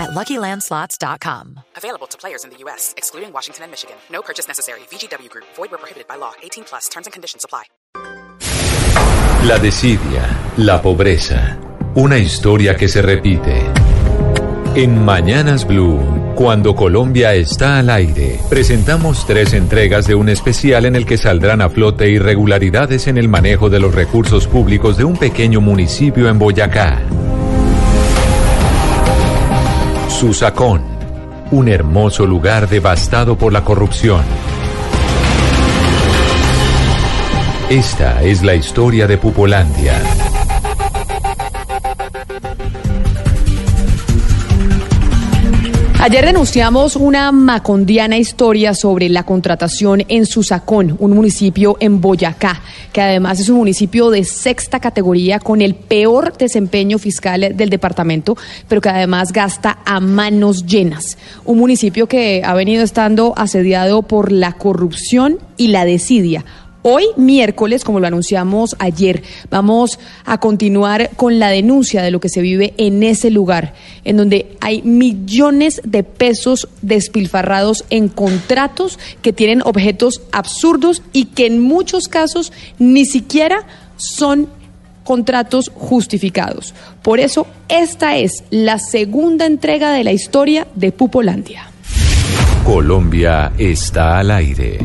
at LuckyLandSlots.com. Available to players in the U.S., excluding Washington and Michigan. No purchase necessary. VGW Group. Void where prohibited by law. 18 plus. Terms and conditions apply. La desidia, la pobreza, una historia que se repite. En Mañanas Blue, cuando Colombia está al aire, presentamos tres entregas de un especial en el que saldrán a flote irregularidades en el manejo de los recursos públicos de un pequeño municipio en Boyacá. Susacón, un hermoso lugar devastado por la corrupción. Esta es la historia de Pupolandia. Ayer denunciamos una macondiana historia sobre la contratación en Susacón, un municipio en Boyacá, que además es un municipio de sexta categoría con el peor desempeño fiscal del departamento, pero que además gasta a manos llenas. Un municipio que ha venido estando asediado por la corrupción y la desidia Hoy, miércoles, como lo anunciamos ayer, vamos a continuar con la denuncia de lo que se vive en ese lugar, en donde hay millones de pesos despilfarrados en contratos que tienen objetos absurdos y que en muchos casos ni siquiera son contratos justificados. Por eso, esta es la segunda entrega de la historia de Pupolandia. Colombia está al aire.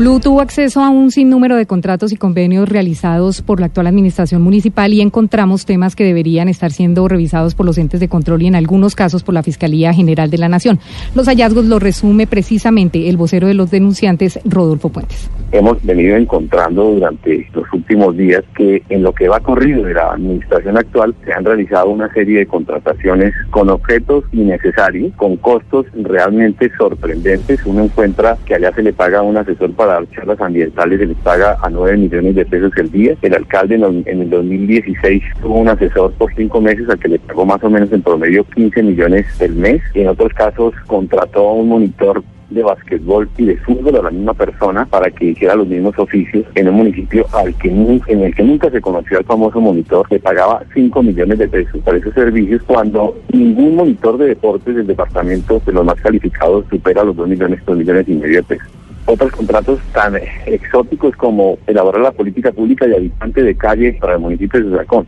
Blue tuvo acceso a un sinnúmero de contratos y convenios realizados por la actual administración municipal y encontramos temas que deberían estar siendo revisados por los entes de control y en algunos casos por la Fiscalía General de la Nación. Los hallazgos los resume precisamente el vocero de los denunciantes, Rodolfo Puentes. Hemos venido encontrando durante los últimos días que en lo que va corrido de la administración actual se han realizado una serie de contrataciones con objetos innecesarios, con costos realmente sorprendentes. Uno encuentra que allá se le paga a un asesor para dar charlas ambientales se les paga a 9 millones de pesos el día. El alcalde en, el 2016 tuvo un asesor por cinco meses al que le pagó más o menos en promedio 15 millones el mes. En otros casos contrató a un monitor de básquetbol y de fútbol a la misma persona para que hiciera los mismos oficios en un municipio al que en el que nunca se conoció al famoso monitor le pagaba 5 millones de pesos para esos servicios cuando ningún monitor de deportes del departamento de los más calificados supera los 2 millones, 2 millones y medio de pesos otros contratos tan exóticos como elaborar la política pública de habitante de calle para el municipio de Susacón.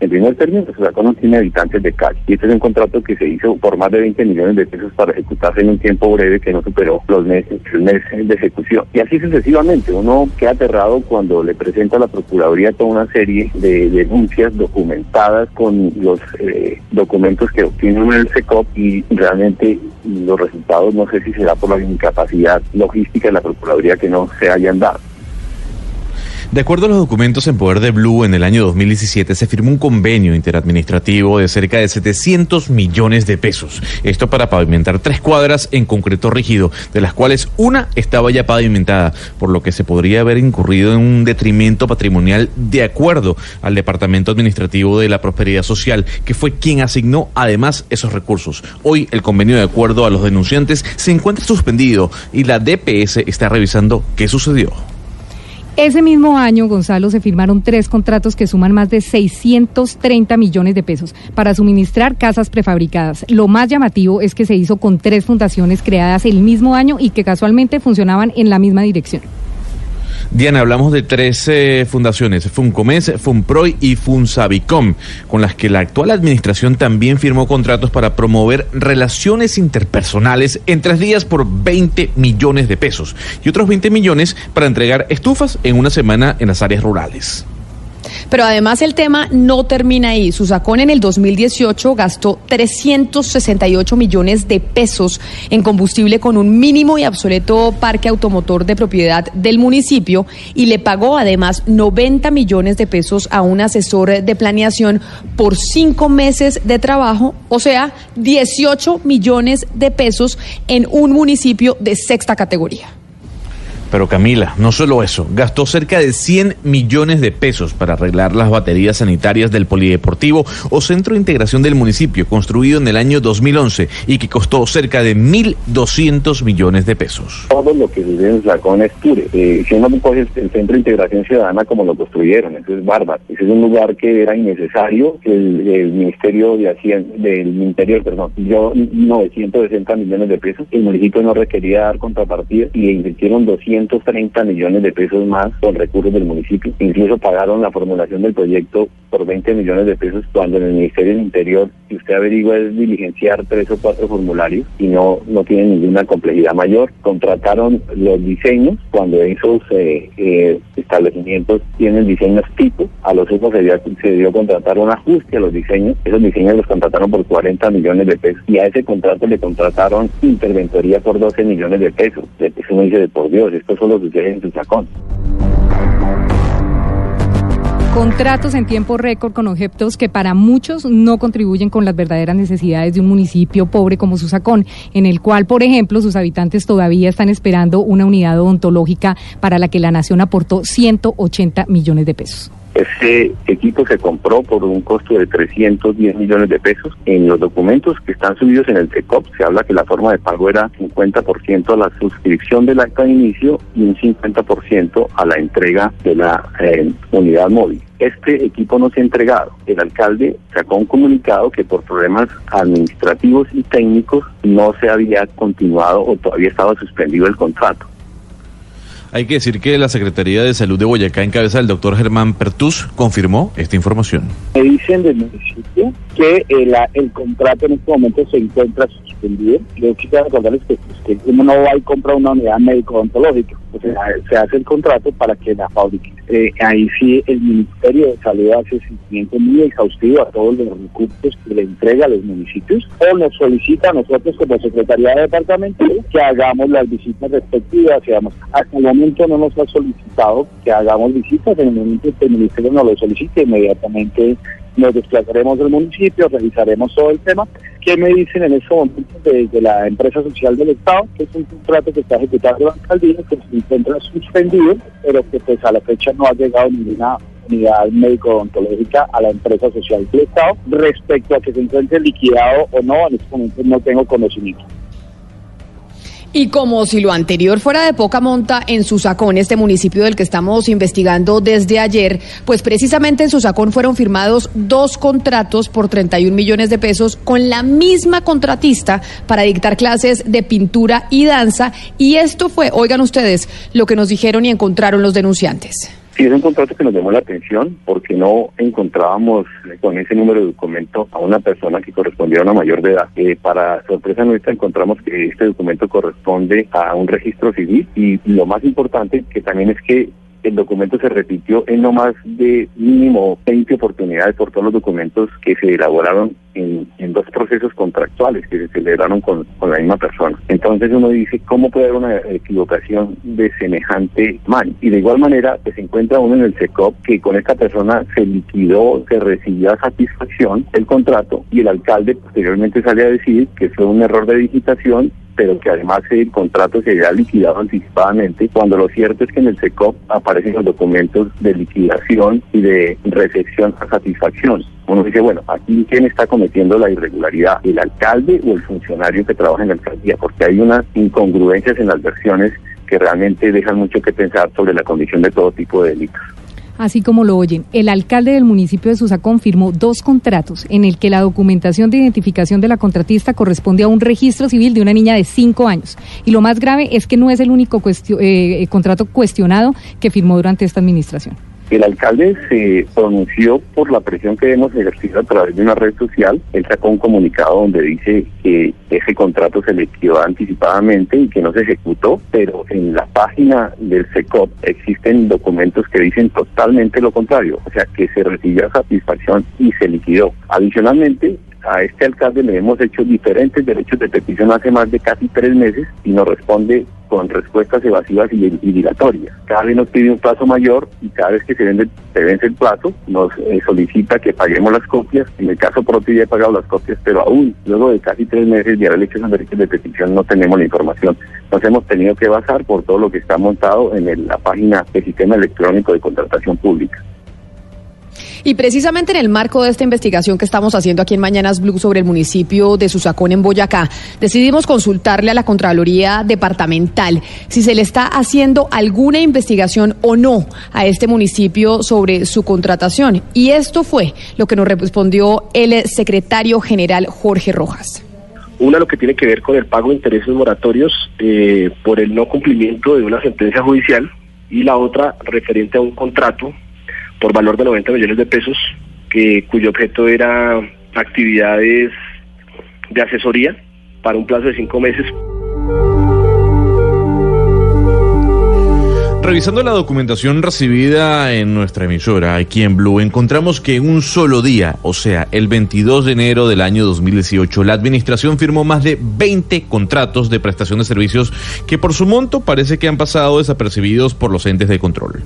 En primer término, Susacón no tiene habitantes de calle. Y este es un contrato que se hizo por más de 20 millones de pesos para ejecutarse en un tiempo breve que no superó los meses, el mes de ejecución. Y así sucesivamente. Uno queda aterrado cuando le presenta a la Procuraduría toda una serie de denuncias documentadas con los eh, documentos que obtiene en el SECOP y realmente los resultados no sé si será por la incapacidad logística de la Procuraduría que no se hayan dado. De acuerdo a los documentos en poder de Blue, en el año 2017 se firmó un convenio interadministrativo de cerca de 700 millones de pesos. Esto para pavimentar tres cuadras en concreto rígido, de las cuales una estaba ya pavimentada, por lo que se podría haber incurrido en un detrimento patrimonial de acuerdo al Departamento Administrativo de la Prosperidad Social, que fue quien asignó además esos recursos. Hoy el convenio de acuerdo a los denunciantes se encuentra suspendido y la DPS está revisando qué sucedió. Ese mismo año, Gonzalo, se firmaron tres contratos que suman más de 630 millones de pesos para suministrar casas prefabricadas. Lo más llamativo es que se hizo con tres fundaciones creadas el mismo año y que casualmente funcionaban en la misma dirección. Diana, hablamos de tres eh, fundaciones, Funcomes, Funproy y Funsabicom, con las que la actual administración también firmó contratos para promover relaciones interpersonales en tres días por 20 millones de pesos y otros 20 millones para entregar estufas en una semana en las áreas rurales. Pero además el tema no termina ahí. Susacón en el 2018 gastó 368 millones de pesos en combustible con un mínimo y obsoleto parque automotor de propiedad del municipio y le pagó además 90 millones de pesos a un asesor de planeación por cinco meses de trabajo, o sea, 18 millones de pesos en un municipio de sexta categoría. Pero Camila, no solo eso, gastó cerca de 100 millones de pesos para arreglar las baterías sanitarias del Polideportivo o Centro de Integración del municipio, construido en el año 2011 y que costó cerca de 1.200 millones de pesos. Todo lo que sucede en Flacón es pure. Eh, si uno coge el, Centro de Integración Ciudadana como lo construyeron, eso es bárbaro. Ese es un lugar que era innecesario, que el, Ministerio de Hacienda, del Ministerio, perdón, dio 960 millones de pesos, el municipio no requería dar contrapartida y invirtieron 200 130 millones de pesos más con recursos del municipio. Incluso pagaron la formulación del proyecto por 20 millones de pesos cuando en el Ministerio del Interior, si usted averigua, es diligenciar tres o cuatro formularios y no, no tiene ninguna complejidad mayor. Contrataron los diseños cuando esos eh, eh, establecimientos tienen diseños tipo. A los otros se dio, se dio contratar un ajuste a los diseños. Esos diseños los contrataron por 40 millones de pesos y a ese contrato le contrataron interventoría por 12 millones de pesos. Eso me dice de por Dios, esto solo sucede en sacón. Contratos en tiempo récord con objetos que para muchos no contribuyen con las verdaderas necesidades de un municipio pobre como Susacón, en el cual, por ejemplo, sus habitantes todavía están esperando una unidad odontológica para la que la nación aportó 180 millones de pesos. Ese equipo se compró por un costo de 310 millones de pesos. En los documentos que están subidos en el TECOP se habla que la forma de pago era 50% a la suscripción del acta de inicio y un 50% a la entrega de la eh, unidad móvil. Este equipo no se ha entregado. El alcalde sacó un comunicado que por problemas administrativos y técnicos no se había continuado o todavía estaba suspendido el contrato. Hay que decir que la Secretaría de Salud de Boyacá, en cabeza del doctor Germán Pertus, confirmó esta información. Me dicen del municipio que el, el contrato en este momento se encuentra suspendido. Yo quisiera recordarles que, pues, que uno no va y compra una unidad médico-odontológica, pues, se hace el contrato para que la fabrique. Eh, ahí sí el Ministerio de Salud hace seguimiento muy exhaustivo a todos los recursos que le entrega a los municipios o nos solicita a nosotros como Secretaría de Departamento que hagamos las visitas respectivas. Digamos. Hasta momento no nos ha solicitado que hagamos visitas, en el momento que el Ministerio nos lo solicite, inmediatamente nos desplazaremos del municipio, revisaremos todo el tema. ¿Qué me dicen en este momento desde la empresa social del Estado? Que es un contrato que está ejecutando la alcaldía, que se encuentra suspendido, pero que pues a la fecha no ha llegado ninguna unidad médico-odontológica a la empresa social del Estado. Respecto a que se encuentre liquidado o no, en este momento no tengo conocimiento. Y como si lo anterior fuera de poca monta, en Susacón, este municipio del que estamos investigando desde ayer, pues precisamente en Susacón fueron firmados dos contratos por 31 millones de pesos con la misma contratista para dictar clases de pintura y danza. Y esto fue, oigan ustedes, lo que nos dijeron y encontraron los denunciantes. Sí, es un contrato que nos llamó la atención porque no encontrábamos con ese número de documento a una persona que correspondía a una mayor de edad. Eh, para sorpresa nuestra encontramos que este documento corresponde a un registro civil y lo más importante que también es que el documento se repitió en no más de mínimo 20 oportunidades por todos los documentos que se elaboraron en, dos procesos contractuales que se celebraron con, la misma persona. Entonces uno dice, ¿cómo puede haber una equivocación de semejante mal? Y de igual manera, pues se encuentra uno en el SECOP que con esta persona se liquidó, se recibió a satisfacción el contrato y el alcalde posteriormente sale a decir que fue un error de digitación pero que además el contrato se había liquidado anticipadamente, cuando lo cierto es que en el SECOP aparecen los documentos de liquidación y de recepción a satisfacción. Uno dice, bueno, aquí quién está cometiendo la irregularidad, el alcalde o el funcionario que trabaja en la alcaldía, porque hay unas incongruencias en las versiones que realmente dejan mucho que pensar sobre la condición de todo tipo de delitos así como lo oyen. El alcalde del municipio de Susacón firmó dos contratos en el que la documentación de identificación de la contratista corresponde a un registro civil de una niña de cinco años. Y lo más grave es que no es el único eh, contrato cuestionado que firmó durante esta administración. El alcalde se pronunció por la presión que hemos ejercido a través de una red social. Él sacó un comunicado donde dice que ese contrato se le quedó anticipadamente y que no se ejecutó, pero en la página del SECOP existen documentos que dicen totalmente lo contrario, o sea, que se recibió satisfacción y se liquidó. Adicionalmente, a este alcalde le hemos hecho diferentes derechos de petición hace más de casi tres meses y nos responde con respuestas evasivas y, dilatorias. Cada vez nos pide un plazo mayor y cada vez que se, vende, se vence el plazo nos eh, solicita que paguemos las copias. En el caso propio ya he pagado las copias, pero aún luego de casi tres meses de haber hecho esos derechos de petición no tenemos la información. Nos hemos tenido que basar por todo lo que está montado en la página del Sistema Electrónico de Contratación Pública. Y precisamente en el marco de esta investigación que estamos haciendo aquí en Mañanas Blue sobre el municipio de Susacón en Boyacá, decidimos consultarle a la Contraloría Departamental si se le está haciendo alguna investigación o no a este municipio sobre su contratación. Y esto fue lo que nos respondió el secretario general Jorge Rojas. Una lo que tiene que ver con el pago de intereses moratorios eh, por el no cumplimiento de una sentencia judicial y la otra referente a un contrato por valor de 90 millones de pesos, que, cuyo objeto era actividades de asesoría para un plazo de cinco meses. Revisando la documentación recibida en nuestra emisora aquí en Blue, encontramos que en un solo día, o sea, el 22 de enero del año 2018, la administración firmó más de 20 contratos de prestación de servicios que por su monto parece que han pasado desapercibidos por los entes de control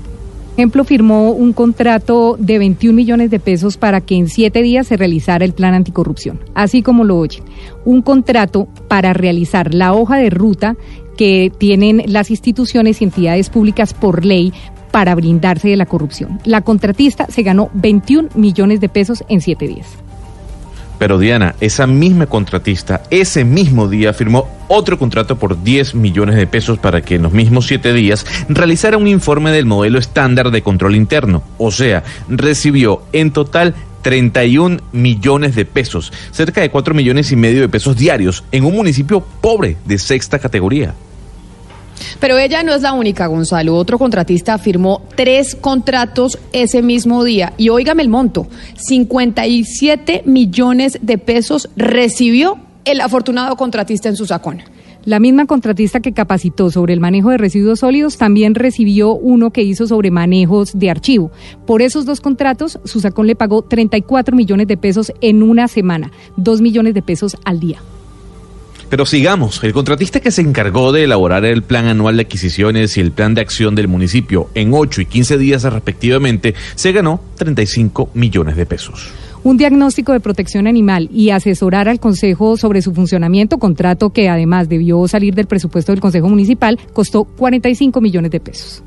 ejemplo, firmó un contrato de 21 millones de pesos para que en siete días se realizara el plan anticorrupción, así como lo oyen. Un contrato para realizar la hoja de ruta que tienen las instituciones y entidades públicas por ley para brindarse de la corrupción. La contratista se ganó 21 millones de pesos en siete días. Pero Diana, esa misma contratista, ese mismo día firmó otro contrato por 10 millones de pesos para que en los mismos siete días realizara un informe del modelo estándar de control interno. O sea, recibió en total 31 millones de pesos, cerca de 4 millones y medio de pesos diarios, en un municipio pobre de sexta categoría. Pero ella no es la única, Gonzalo. Otro contratista firmó tres contratos ese mismo día. Y óigame el monto, 57 millones de pesos recibió el afortunado contratista en su sacón. La misma contratista que capacitó sobre el manejo de residuos sólidos también recibió uno que hizo sobre manejos de archivo. Por esos dos contratos, Susacón le pagó 34 millones de pesos en una semana, 2 millones de pesos al día. Pero sigamos, el contratista que se encargó de elaborar el plan anual de adquisiciones y el plan de acción del municipio en 8 y 15 días respectivamente, se ganó 35 millones de pesos un diagnóstico de protección animal y asesorar al Consejo sobre su funcionamiento, contrato que además debió salir del presupuesto del Consejo Municipal, costó 45 millones de pesos.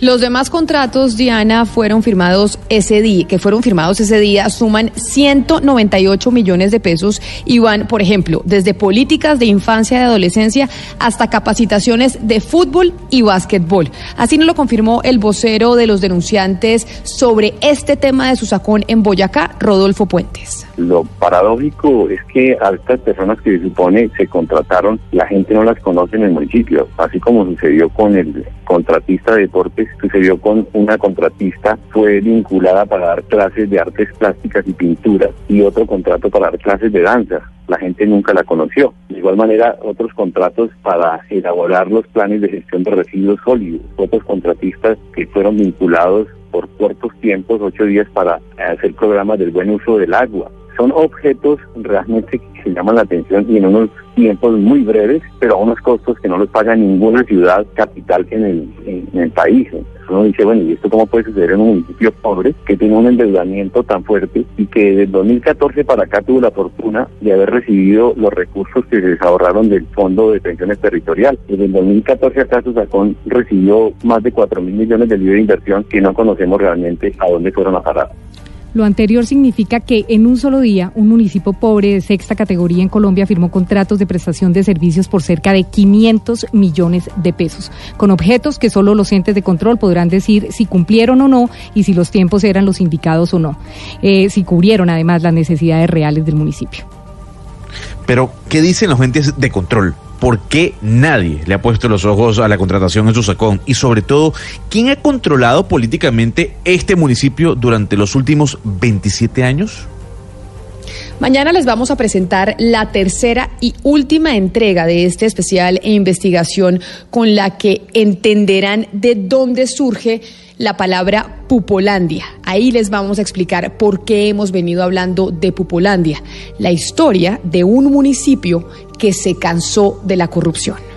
Los demás contratos, Diana, fueron firmados ese día, que fueron firmados ese día, suman 198 millones de pesos y van, por ejemplo, desde políticas de infancia y adolescencia hasta capacitaciones de fútbol y básquetbol. Así nos lo confirmó el vocero de los denunciantes sobre este tema de su sacón en Boyacá, Rodolfo Puentes. Lo paradójico es que a estas personas que se supone se contrataron, la gente no las conoce en el municipio, así como sucedió con el contratista de deportes, sucedió con una contratista, fue vinculada para dar clases de artes plásticas y pintura y otro contrato para dar clases de danza. La gente nunca la conoció. De igual manera, otros contratos para elaborar los planes de gestión de residuos sólidos, otros contratistas que fueron vinculados por cortos tiempos, ocho días, para hacer programas del buen uso del agua son objetos realmente que llaman la atención y en unos tiempos muy breves, pero a unos costos que no los paga ninguna ciudad capital en el, país. Uno dice, bueno, ¿y esto cómo puede suceder en un municipio pobre que tiene un endeudamiento tan fuerte y que desde 2014 para acá tuvo la fortuna de haber recibido los recursos que se ahorraron del Fondo de Pensiones Territorial? Desde el 2014 acá Susacón recibió más de 4 mil millones de libros de inversión que no conocemos realmente a dónde fueron a parar. Lo anterior significa que en un solo día un municipio pobre de sexta categoría en Colombia firmó contratos de prestación de servicios por cerca de 500 millones de pesos, con objetos que solo los entes de control podrán decir si cumplieron o no y si los tiempos eran los indicados o no, eh, si cubrieron además las necesidades reales del municipio. Pero, ¿qué dicen los entes de control? ¿Por qué nadie le ha puesto los ojos a la contratación en Susacón? Y sobre todo, ¿quién ha controlado políticamente este municipio durante los últimos 27 años? Mañana les vamos a presentar la tercera y última entrega de este especial e investigación con la que entenderán de dónde surge la palabra Pupolandia. Ahí les vamos a explicar por qué hemos venido hablando de Pupolandia, la historia de un municipio que se cansó de la corrupción.